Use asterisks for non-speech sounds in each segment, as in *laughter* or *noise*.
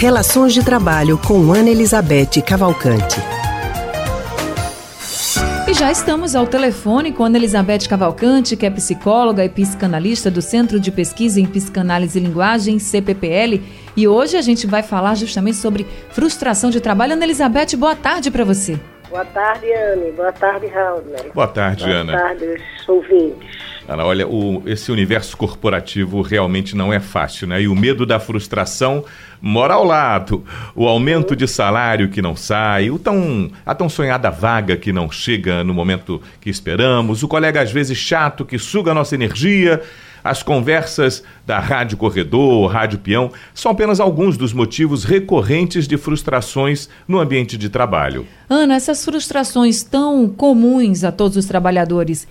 Relações de Trabalho com Ana Elizabeth Cavalcante. E já estamos ao telefone com Ana Elizabeth Cavalcante, que é psicóloga e psicanalista do Centro de Pesquisa em Psicanálise e Linguagem, CPPL. E hoje a gente vai falar justamente sobre frustração de trabalho. Ana Elizabeth, boa tarde para você. Boa tarde, Anne. Boa tarde, Raul. Boa tarde, Boa Ana. Boa tarde, ouvintes. Ana, olha, o, esse universo corporativo realmente não é fácil, né? E o medo da frustração mora ao lado. O aumento de salário que não sai, o tão, a tão sonhada vaga que não chega no momento que esperamos, o colega às vezes chato que suga a nossa energia. As conversas da Rádio Corredor, Rádio Peão, são apenas alguns dos motivos recorrentes de frustrações no ambiente de trabalho. Ana, essas frustrações tão comuns a todos os trabalhadores,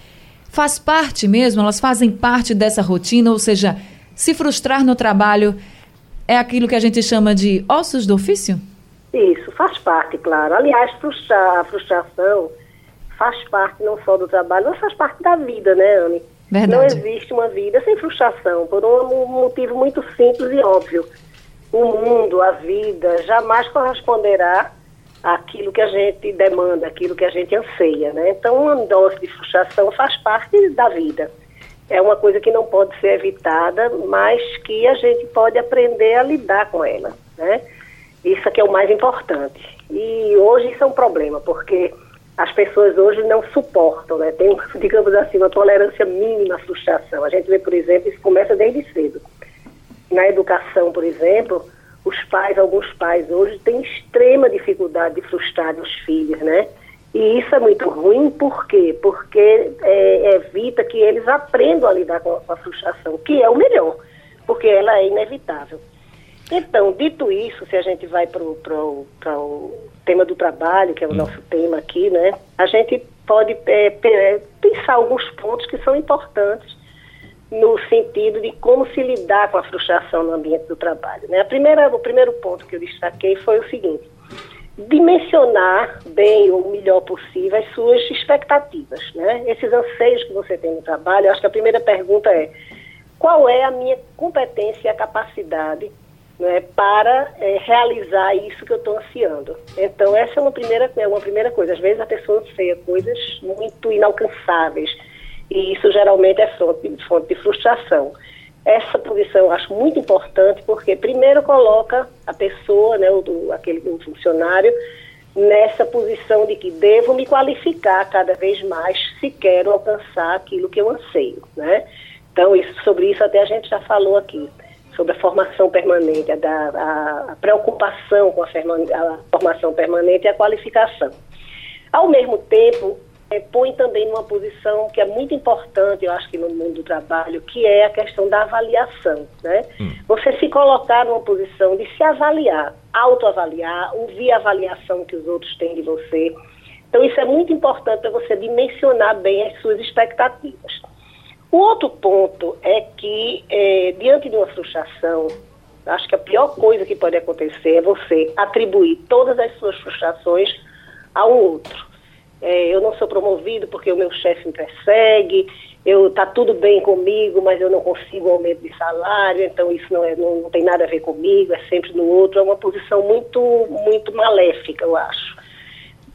faz parte mesmo, elas fazem parte dessa rotina, ou seja, se frustrar no trabalho é aquilo que a gente chama de ossos do ofício? Isso, faz parte, claro. Aliás, frustrar, a frustração faz parte não só do trabalho, mas faz parte da vida, né, Anne? Verdade. Não existe uma vida sem frustração, por um motivo muito simples e óbvio. O mundo, a vida, jamais corresponderá aquilo que a gente demanda, aquilo que a gente anseia, né? Então, uma dose de frustração faz parte da vida. É uma coisa que não pode ser evitada, mas que a gente pode aprender a lidar com ela, né? Isso que é o mais importante. E hoje isso é um problema, porque as pessoas hoje não suportam, né? Tem, *laughs* digamos assim, uma tolerância mínima à frustração. A gente vê, por exemplo, isso começa desde cedo. Na educação, por exemplo, os pais, alguns pais hoje têm extrema dificuldade de frustrar os filhos, né? E isso é muito ruim, por quê? Porque é, evita que eles aprendam a lidar com a frustração, que é o melhor, porque ela é inevitável. Então, dito isso, se a gente vai para o tema do trabalho, que é o hum. nosso tema aqui, né? A gente pode é, pensar alguns pontos que são importantes no sentido de como se lidar com a frustração no ambiente do trabalho. Né? A primeira, o primeiro ponto que eu destaquei foi o seguinte: dimensionar bem ou o melhor possível as suas expectativas, né? Esses anseios que você tem no trabalho. Eu acho que a primeira pergunta é: qual é a minha competência e a capacidade né, para é, realizar isso que eu estou ansiando? Então, essa é uma primeira, é uma primeira coisa. Às vezes a pessoa anseia coisas muito inalcançáveis e isso geralmente é fonte, fonte de frustração. Essa posição eu acho muito importante porque primeiro coloca a pessoa, né, o, aquele o funcionário, nessa posição de que devo me qualificar cada vez mais se quero alcançar aquilo que eu anseio, né? Então, isso, sobre isso até a gente já falou aqui, sobre a formação permanente, a, a, a preocupação com a, a formação permanente e a qualificação. Ao mesmo tempo, é, põe também numa posição que é muito importante, eu acho que no mundo do trabalho, que é a questão da avaliação, né? Hum. Você se colocar numa posição de se avaliar, autoavaliar, ouvir a avaliação que os outros têm de você. Então, isso é muito importante para você dimensionar bem as suas expectativas. O outro ponto é que, é, diante de uma frustração, acho que a pior coisa que pode acontecer é você atribuir todas as suas frustrações ao outro é, eu não sou promovido porque o meu chefe me persegue, eu tá tudo bem comigo, mas eu não consigo aumento de salário, então isso não, é, não, não, tem nada a ver comigo, é sempre no outro, é uma posição muito, muito maléfica, eu acho.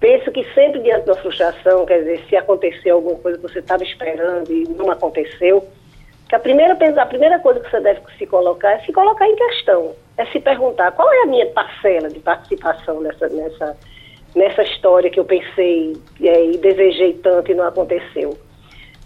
Penso que sempre diante da frustração, quer dizer, se aconteceu alguma coisa que você estava esperando e não aconteceu, que a primeira, a primeira coisa que você deve se colocar é se colocar em questão, é se perguntar qual é a minha parcela de participação nessa, nessa nessa história que eu pensei é, e desejei tanto e não aconteceu.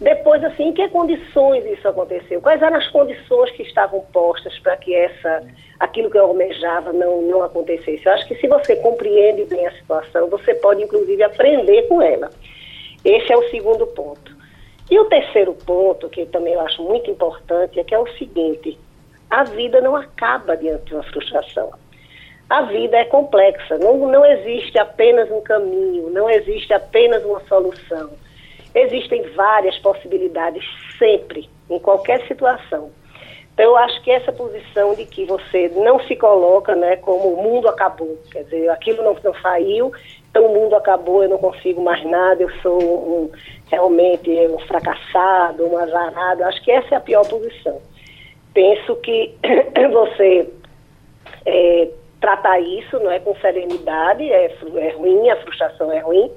Depois, assim, em que condições isso aconteceu? Quais eram as condições que estavam postas para que essa, aquilo que eu almejava não, não acontecesse? Eu acho que se você compreende bem a situação, você pode, inclusive, aprender com ela. Esse é o segundo ponto. E o terceiro ponto, que também eu acho muito importante, é que é o seguinte, a vida não acaba diante de uma frustração a vida é complexa, não, não existe apenas um caminho, não existe apenas uma solução. Existem várias possibilidades sempre, em qualquer situação. Então, eu acho que essa posição de que você não se coloca né, como o mundo acabou, quer dizer, aquilo não, não saiu, então o mundo acabou, eu não consigo mais nada, eu sou um, realmente um fracassado, um azarado. Acho que essa é a pior posição. Penso que *clears throat* você é, tratar isso, não é com serenidade, é, é ruim, a frustração é ruim,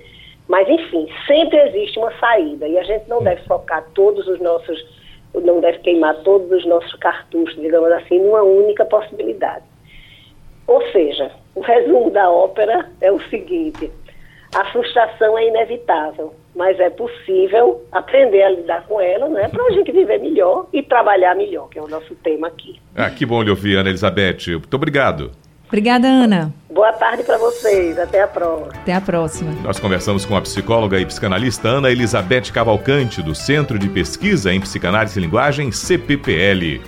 mas enfim, sempre existe uma saída e a gente não deve focar todos os nossos, não deve queimar todos os nossos cartuchos, digamos assim, numa única possibilidade. Ou seja, o resumo da ópera é o seguinte: a frustração é inevitável, mas é possível aprender a lidar com ela, né, para a gente viver melhor e trabalhar melhor, que é o nosso tema aqui. Ah, que bom lhe ouvir, Ana Elizabeth. Muito obrigado. Obrigada, Ana. Boa tarde para vocês. Até a próxima. Até a próxima. Nós conversamos com a psicóloga e psicanalista Ana Elizabeth Cavalcante, do Centro de Pesquisa em Psicanálise e Linguagem, CPPL.